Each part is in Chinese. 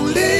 有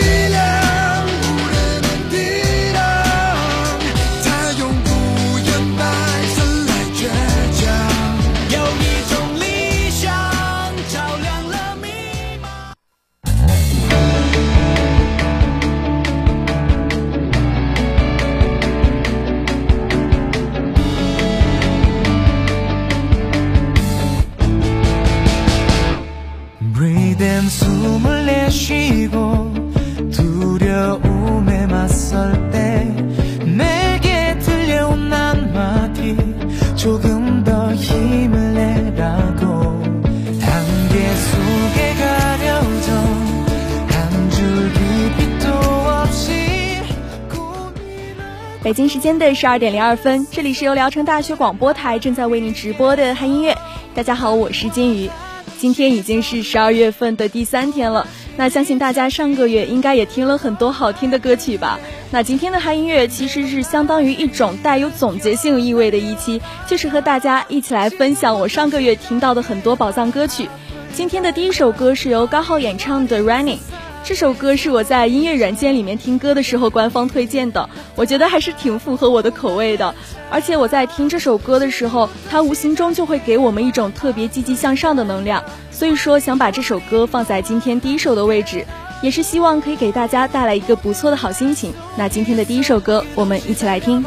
间的十二点零二分，这里是由聊城大学广播台正在为您直播的嗨音乐。大家好，我是金鱼。今天已经是十二月份的第三天了，那相信大家上个月应该也听了很多好听的歌曲吧？那今天的嗨音乐其实是相当于一种带有总结性意味的一期，就是和大家一起来分享我上个月听到的很多宝藏歌曲。今天的第一首歌是由高浩演唱的《Running》。这首歌是我在音乐软件里面听歌的时候官方推荐的我觉得还是挺符合我的口味的。而且我在听这首歌的时候它无形中就会给我们一种特别积极向上的能量所以说想把这首歌放在今天第一首的位置也是希望可以给大家带来一个不错的好心情。那今天的第一首歌我们一起来听。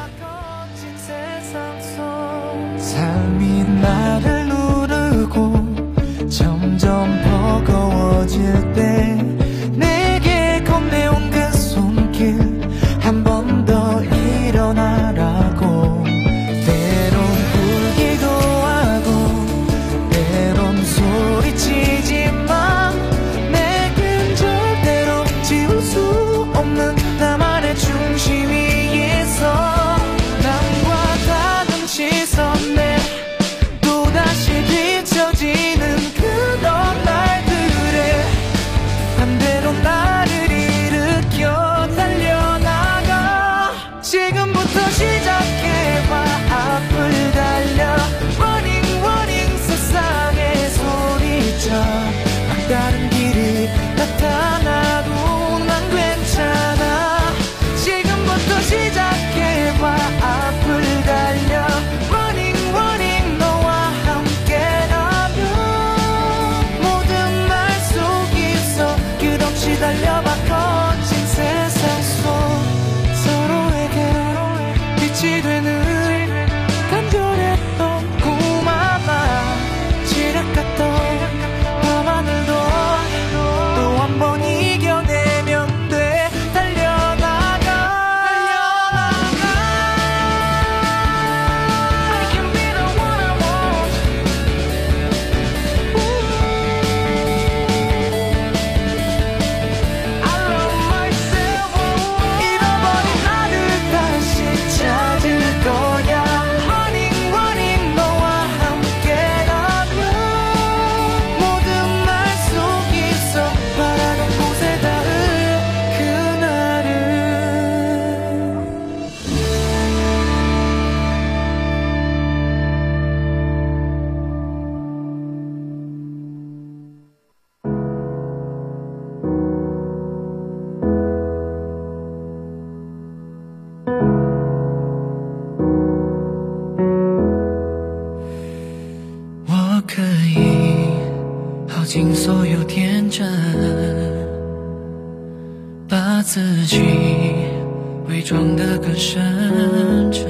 深沉，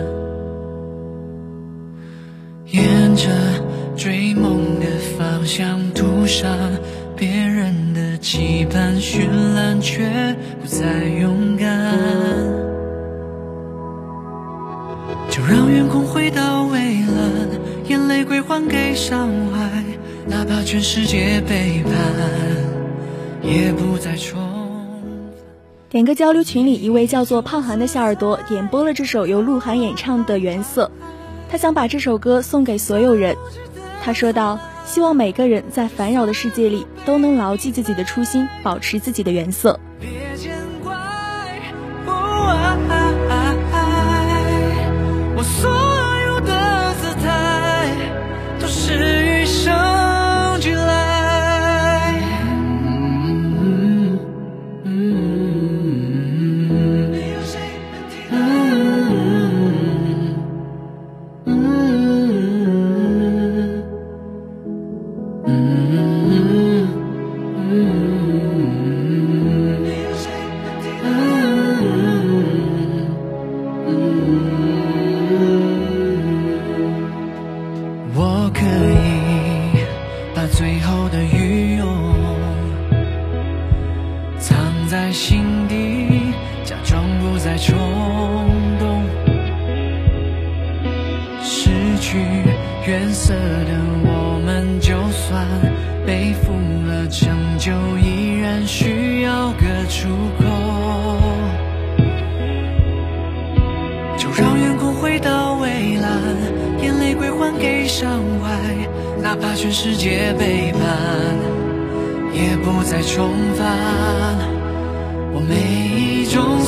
沿着追梦的方向涂上别人的期盼，绚烂却不再勇敢。就让远空回到蔚蓝，眼泪归还给伤怀，哪怕全世界背叛，也不再重点歌交流群里，一位叫做胖涵的小耳朵点播了这首由鹿晗演唱的《原色》，他想把这首歌送给所有人。他说道：“希望每个人在烦扰的世界里都能牢记自己的初心，保持自己的原色。”原色的我们，就算背负了成就，依然需要个出口。就让远空回到蔚蓝，眼泪归还给山外，哪怕全世界背叛，也不再重返。我每一种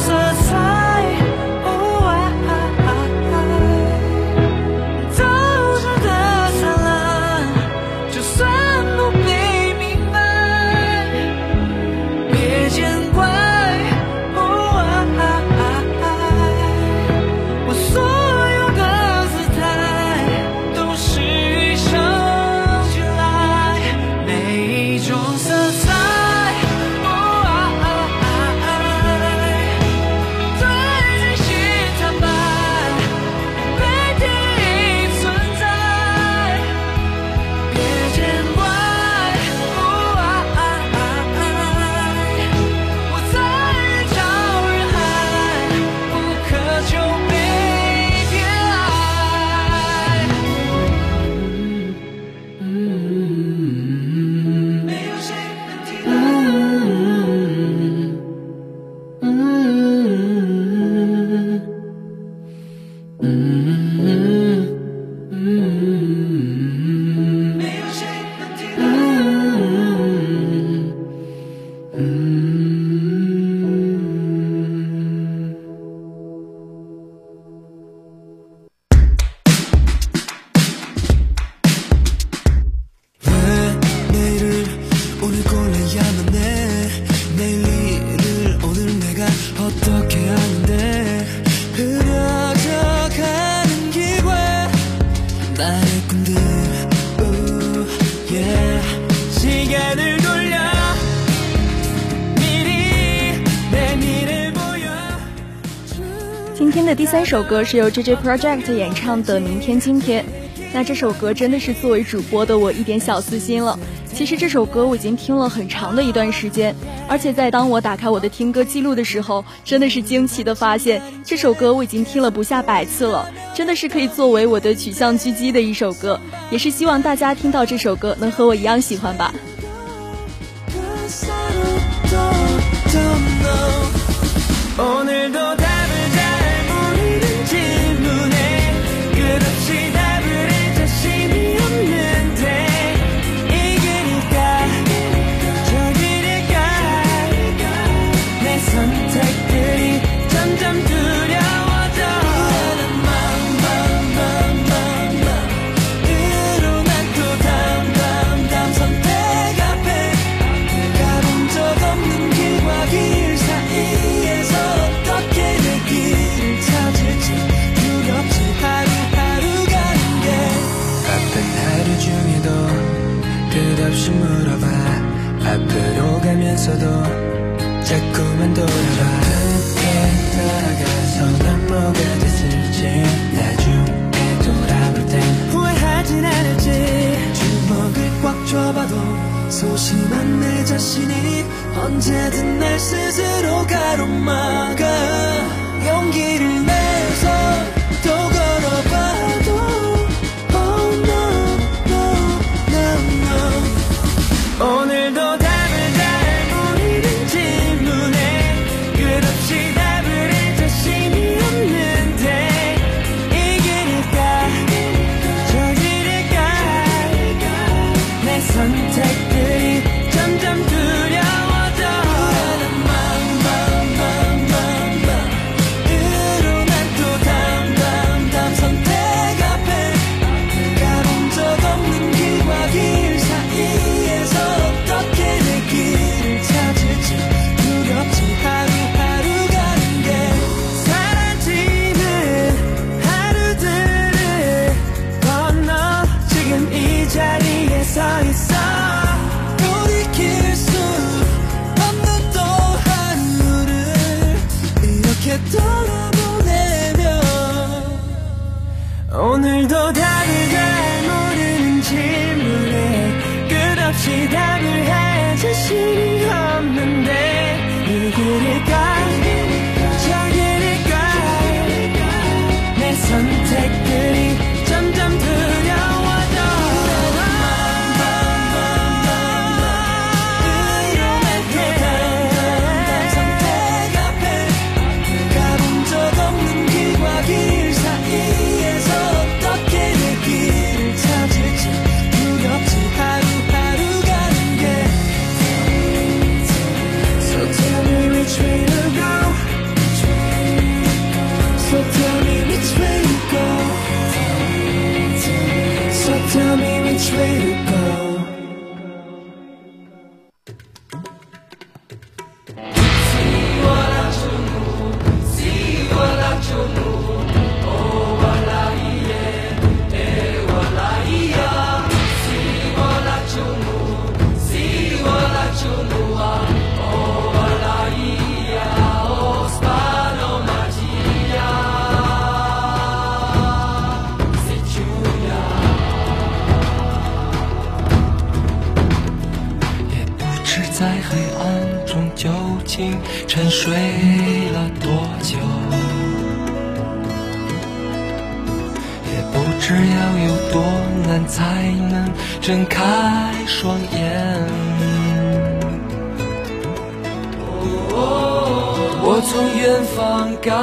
首歌是由 JJ Project 演唱的《明天今天》。那这首歌真的是作为主播的我一点小私心了。其实这首歌我已经听了很长的一段时间，而且在当我打开我的听歌记录的时候，真的是惊奇的发现这首歌我已经听了不下百次了，真的是可以作为我的取向狙击的一首歌。也是希望大家听到这首歌能和我一样喜欢吧。 오늘도 가면서도 자꾸만 돌아봐 함께 나아가서 난 뭐가 됐을지. 나중에 돌아볼 땐 후회하진 않을지. 주먹을 꽉 쥐어봐도 소심한 내 자신이 언제든 날 스스로 가로막아. 용기를 내 아무도 답을 잘 모르는 질문에 끝없이 답을 해 자신이 much later. 开双眼。我从远方赶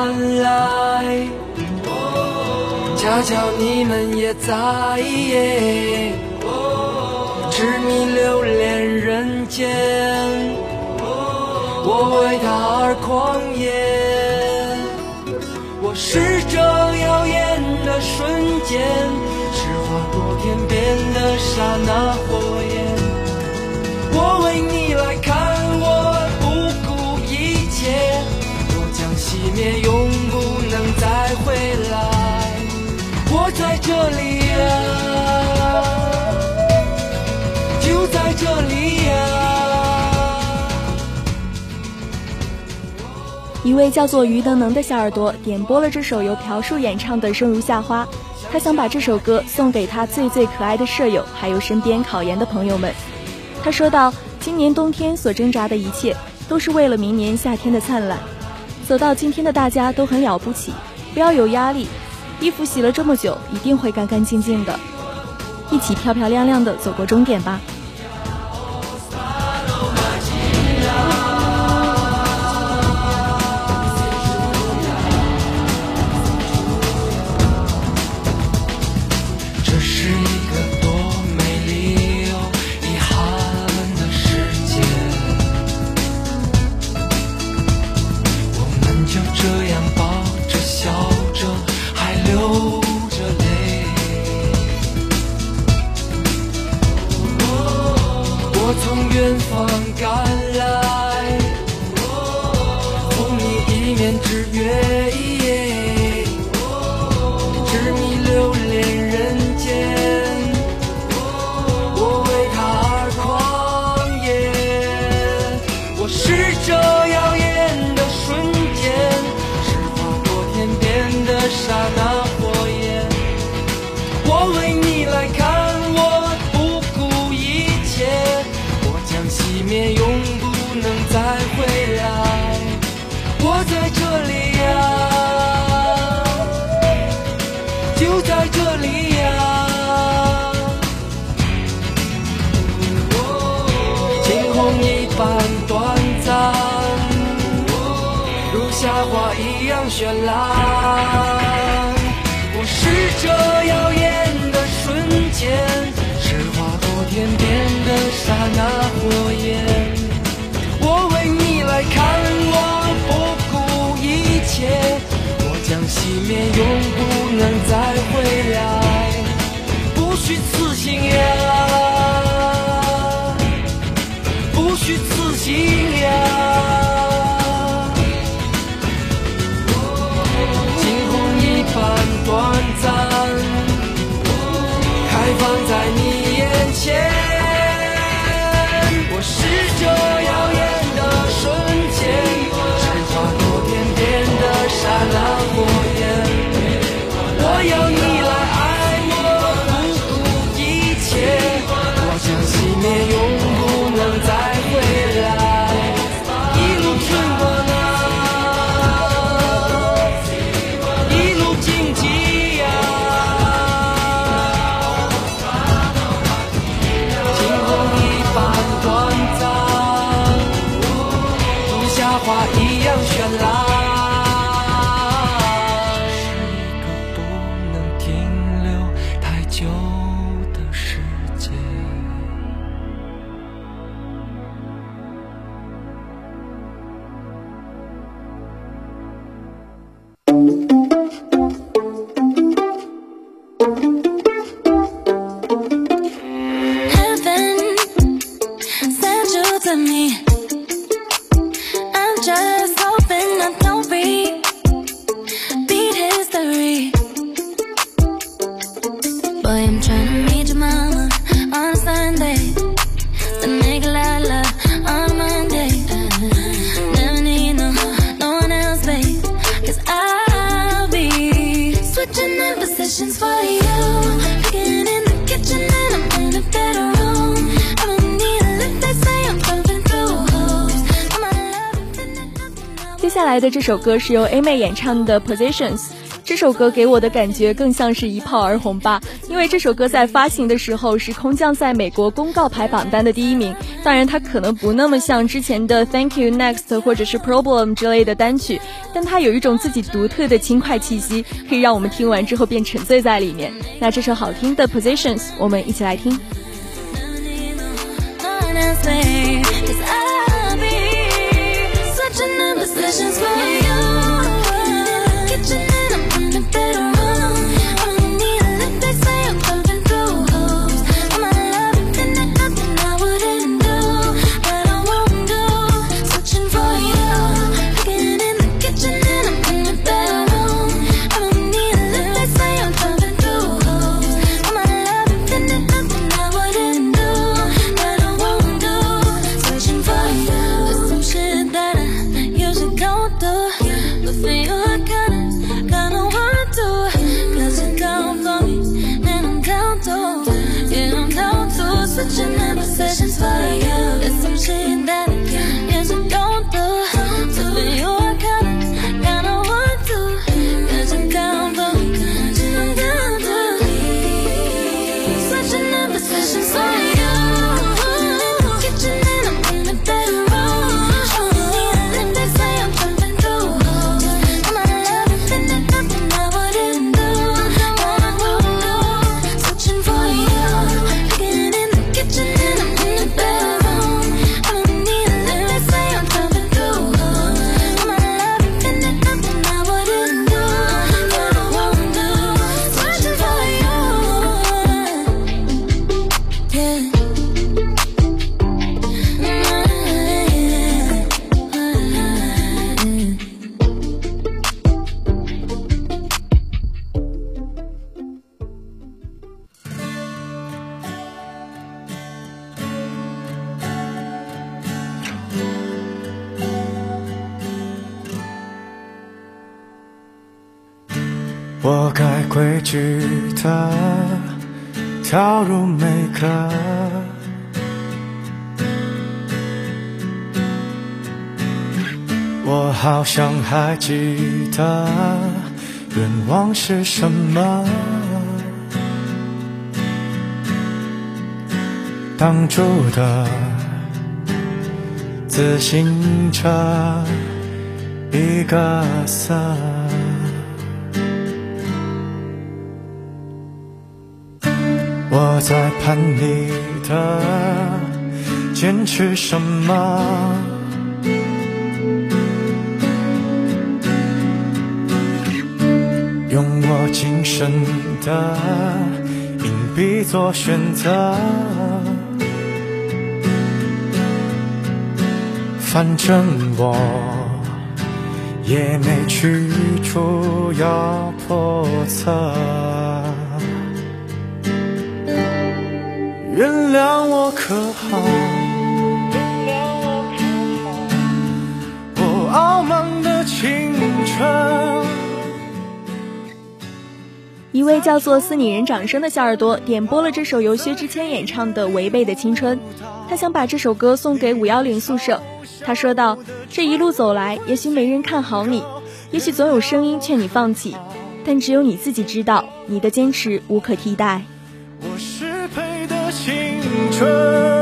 来，恰巧你们也在。痴迷流连人间，我为他而狂野。我是这耀眼的瞬间，过天边的刹那火焰。我为你来看，我不顾一切，我将熄灭，永不能再回来。我在这里呀、就在这里呀、一位叫做于能能的小耳朵点播了这首由朴树演唱的《生如夏花》，他想把这首歌送给他最最可爱的舍友，还有身边考研的朋友们。他说道：“今年冬天所挣扎的一切，都是为了明年夏天的灿烂。走到今天的大家都很了不起，不要有压力。衣服洗了这么久，一定会干干净净的。一起漂漂亮亮的走过终点吧。”在这里呀。就在这里呀、惊鸿一般短暂，如夏花一样绚烂。我是这耀眼的瞬间，是划过天边的刹那火焰。我为你来看，将熄灭，永不能再回来。不虚此行呀，不虚此行呀。yo 下来的这首歌是由 A 妹演唱的《Positions》。这首歌给我的感觉更像是一炮而红吧，因为这首歌在发行的时候是空降在美国公告牌榜单的第一名。当然，它可能不那么像之前的 Thank You Next 或者是 Problem 之类的单曲，但它有一种自己独特的轻快气息，可以让我们听完之后便沉醉在里面。那这首好听的 Positions，我们一起来听。questions for you. 规矩的跳入每个我好像还记得愿望是什么。挡住的自行车一个色。在盼你的坚持什么？用我今生的硬币做选择，反正我也没去处要破测。原谅我可好？原谅我傲慢的青春。一位叫做思你人掌声的小耳朵点播了这首由薛之谦演唱的《违背的青春》，他想把这首歌送给五幺零宿舍。他说道：“这一路走来，也许没人看好你，也许总有声音劝你放弃，但只有你自己知道，你的坚持无可替代。我适配的青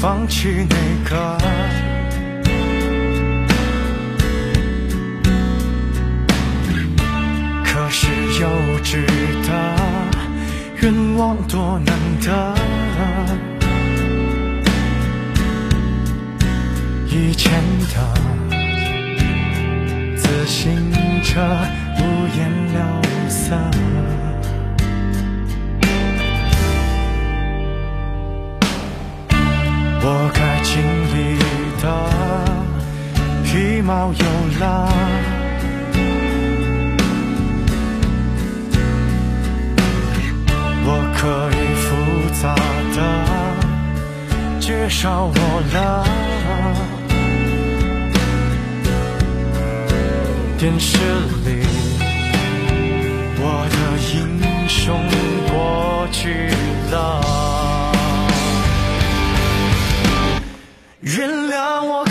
放弃那个。可是幼稚的愿望多难得，以前的自行车的皮毛有了，我可以复杂的介绍我了。电视里我的英雄过去了。原谅我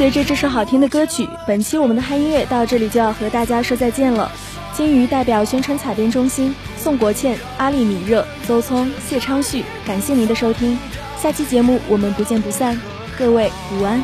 随着这首好听的歌曲，本期我们的嗨音乐到这里就要和大家说再见了。金鱼代表宣传采编中心，宋国倩、阿丽米热、邹聪、谢昌旭，感谢您的收听。下期节目我们不见不散，各位午安。